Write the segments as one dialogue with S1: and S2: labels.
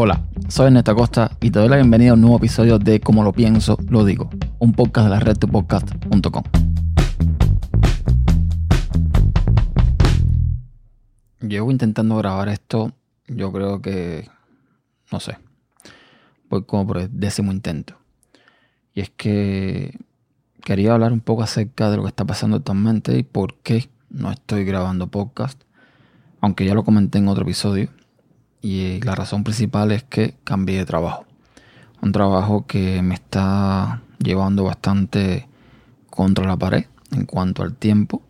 S1: Hola, soy Ernesto Acosta y te doy la bienvenida a un nuevo episodio de Como lo pienso, lo digo, un podcast de la red podcast.com. Llevo intentando grabar esto, yo creo que, no sé, voy como por el décimo intento. Y es que quería hablar un poco acerca de lo que está pasando actualmente y por qué no estoy grabando podcast, aunque ya lo comenté en otro episodio y la razón principal es que cambié de trabajo. Un trabajo que me está llevando bastante contra la pared en cuanto al tiempo.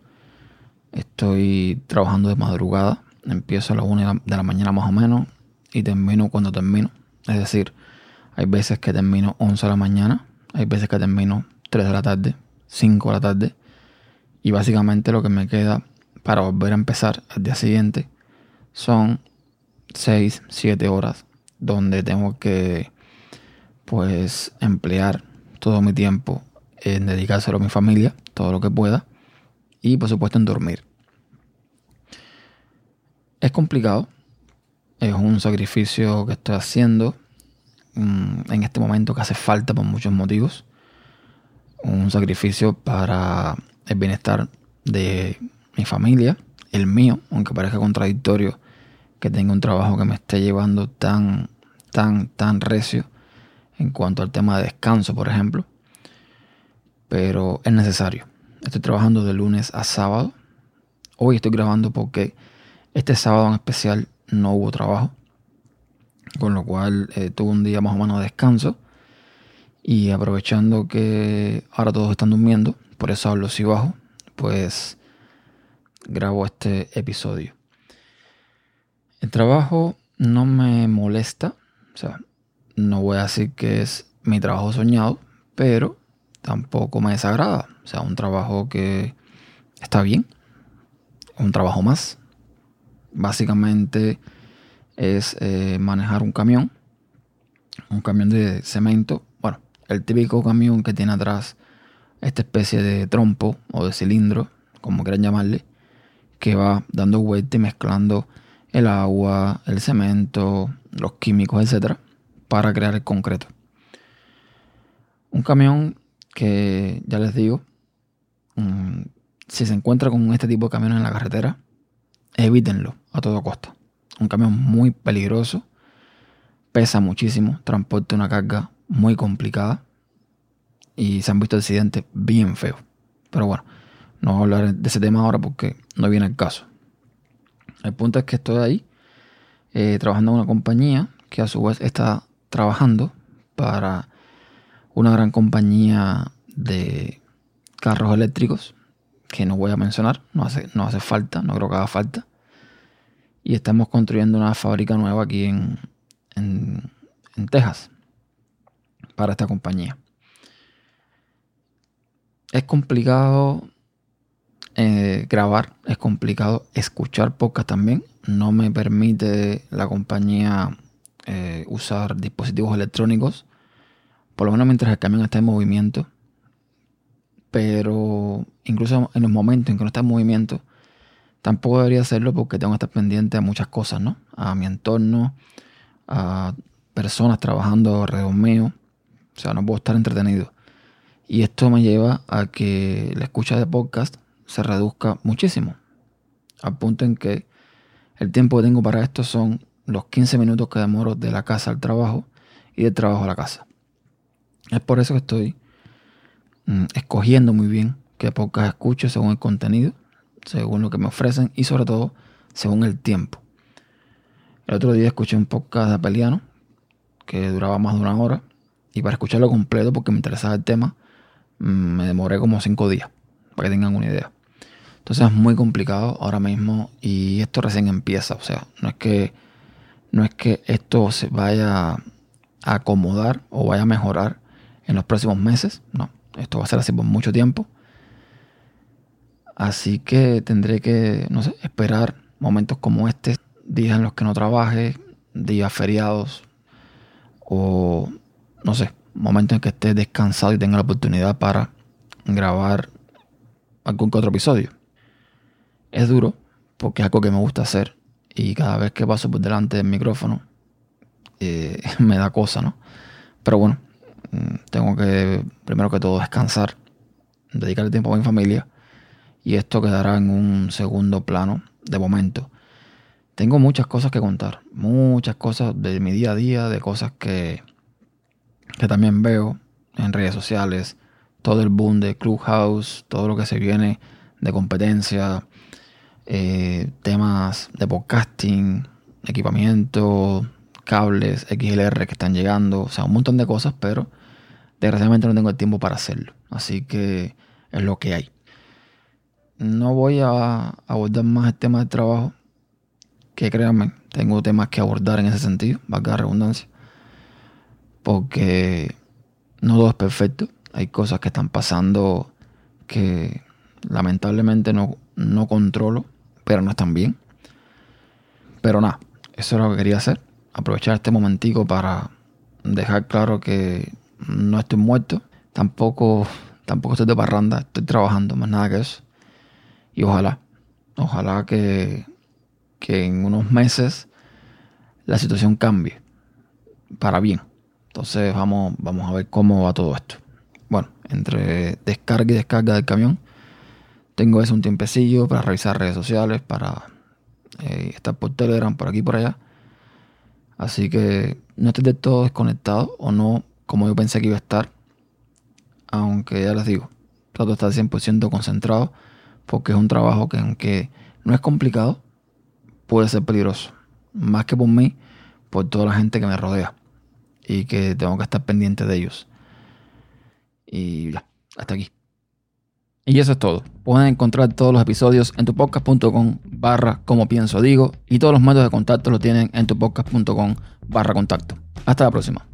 S1: Estoy trabajando de madrugada. Empiezo a las 1 de la mañana más o menos y termino cuando termino. Es decir, hay veces que termino 11 de la mañana, hay veces que termino 3 de la tarde, 5 de la tarde. Y básicamente lo que me queda para volver a empezar el día siguiente son 6, 7 horas donde tengo que pues emplear todo mi tiempo en dedicárselo a mi familia, todo lo que pueda y por supuesto en dormir. Es complicado, es un sacrificio que estoy haciendo mm, en este momento que hace falta por muchos motivos. Un sacrificio para el bienestar de mi familia, el mío, aunque parezca contradictorio que tenga un trabajo que me esté llevando tan, tan, tan recio en cuanto al tema de descanso, por ejemplo. Pero es necesario. Estoy trabajando de lunes a sábado. Hoy estoy grabando porque este sábado en especial no hubo trabajo. Con lo cual eh, tuve un día más o menos de descanso. Y aprovechando que ahora todos están durmiendo, por eso hablo así bajo, pues grabo este episodio. El trabajo no me molesta, o sea, no voy a decir que es mi trabajo soñado, pero tampoco me desagrada. O sea, un trabajo que está bien, un trabajo más. Básicamente es eh, manejar un camión, un camión de cemento, bueno, el típico camión que tiene atrás esta especie de trompo o de cilindro, como quieran llamarle, que va dando vuelta y mezclando el agua, el cemento, los químicos, etcétera, para crear el concreto. Un camión que, ya les digo, mm, si se encuentra con este tipo de camiones en la carretera, evítenlo a todo costa. Un camión muy peligroso, pesa muchísimo, transporta una carga muy complicada y se han visto accidentes bien feos. Pero bueno, no voy a hablar de ese tema ahora porque no viene el caso. El punto es que estoy ahí eh, trabajando en una compañía que a su vez está trabajando para una gran compañía de carros eléctricos que no voy a mencionar, no hace, no hace falta, no creo que haga falta. Y estamos construyendo una fábrica nueva aquí en, en, en Texas para esta compañía. Es complicado eh, grabar, es complicado. Escuchar podcast también. No me permite la compañía eh, usar dispositivos electrónicos. Por lo menos mientras el camión está en movimiento. Pero incluso en los momentos en que no está en movimiento, tampoco debería hacerlo porque tengo que estar pendiente a muchas cosas, ¿no? A mi entorno, a personas trabajando alrededor mío. O sea, no puedo estar entretenido. Y esto me lleva a que la escucha de podcast se reduzca muchísimo. Al punto en que el tiempo que tengo para esto son los 15 minutos que demoro de la casa al trabajo y del trabajo a la casa. Es por eso que estoy mm, escogiendo muy bien qué podcast escucho según el contenido, según lo que me ofrecen y sobre todo según el tiempo. El otro día escuché un podcast de Apeliano que duraba más de una hora y para escucharlo completo porque me interesaba el tema mm, me demoré como cinco días para que tengan una idea. Entonces es muy complicado ahora mismo y esto recién empieza. O sea, no es que, no es que esto se vaya a acomodar o vaya a mejorar en los próximos meses. No, esto va a ser así por mucho tiempo. Así que tendré que, no sé, esperar momentos como este, días en los que no trabaje, días feriados o, no sé, momentos en que esté descansado y tenga la oportunidad para grabar algún que otro episodio. Es duro porque es algo que me gusta hacer y cada vez que paso por delante del micrófono eh, me da cosa, ¿no? Pero bueno, mm, tengo que, primero que todo, descansar, dedicarle tiempo a mi familia y esto quedará en un segundo plano de momento. Tengo muchas cosas que contar, muchas cosas de mi día a día, de cosas que, que también veo en redes sociales, todo el boom de Clubhouse, todo lo que se viene de competencia, eh, temas de podcasting, equipamiento, cables, XLR que están llegando, o sea, un montón de cosas, pero desgraciadamente no tengo el tiempo para hacerlo. Así que es lo que hay. No voy a abordar más el tema del trabajo, que créanme, tengo temas que abordar en ese sentido, valga la redundancia, porque no todo es perfecto. Hay cosas que están pasando que lamentablemente no, no controlo, pero no están bien. Pero nada, eso es lo que quería hacer aprovechar este momentico para dejar claro que no estoy muerto, tampoco, tampoco estoy de parranda, estoy trabajando, más nada que eso. Y ojalá, ojalá que, que en unos meses la situación cambie para bien. Entonces vamos, vamos a ver cómo va todo esto. Bueno, entre descarga y descarga del camión, tengo eso un tiempecillo para revisar redes sociales, para eh, estar por Telegram, por aquí por allá. Así que no estoy del todo desconectado o no como yo pensé que iba a estar. Aunque ya les digo, trato de estar 100% concentrado porque es un trabajo que aunque no es complicado, puede ser peligroso. Más que por mí, por toda la gente que me rodea y que tengo que estar pendiente de ellos. Y ya, hasta aquí. Y eso es todo. Pueden encontrar todos los episodios en tupodcast.com barra como pienso digo y todos los métodos de contacto lo tienen en tupodcast.com barra contacto. Hasta la próxima.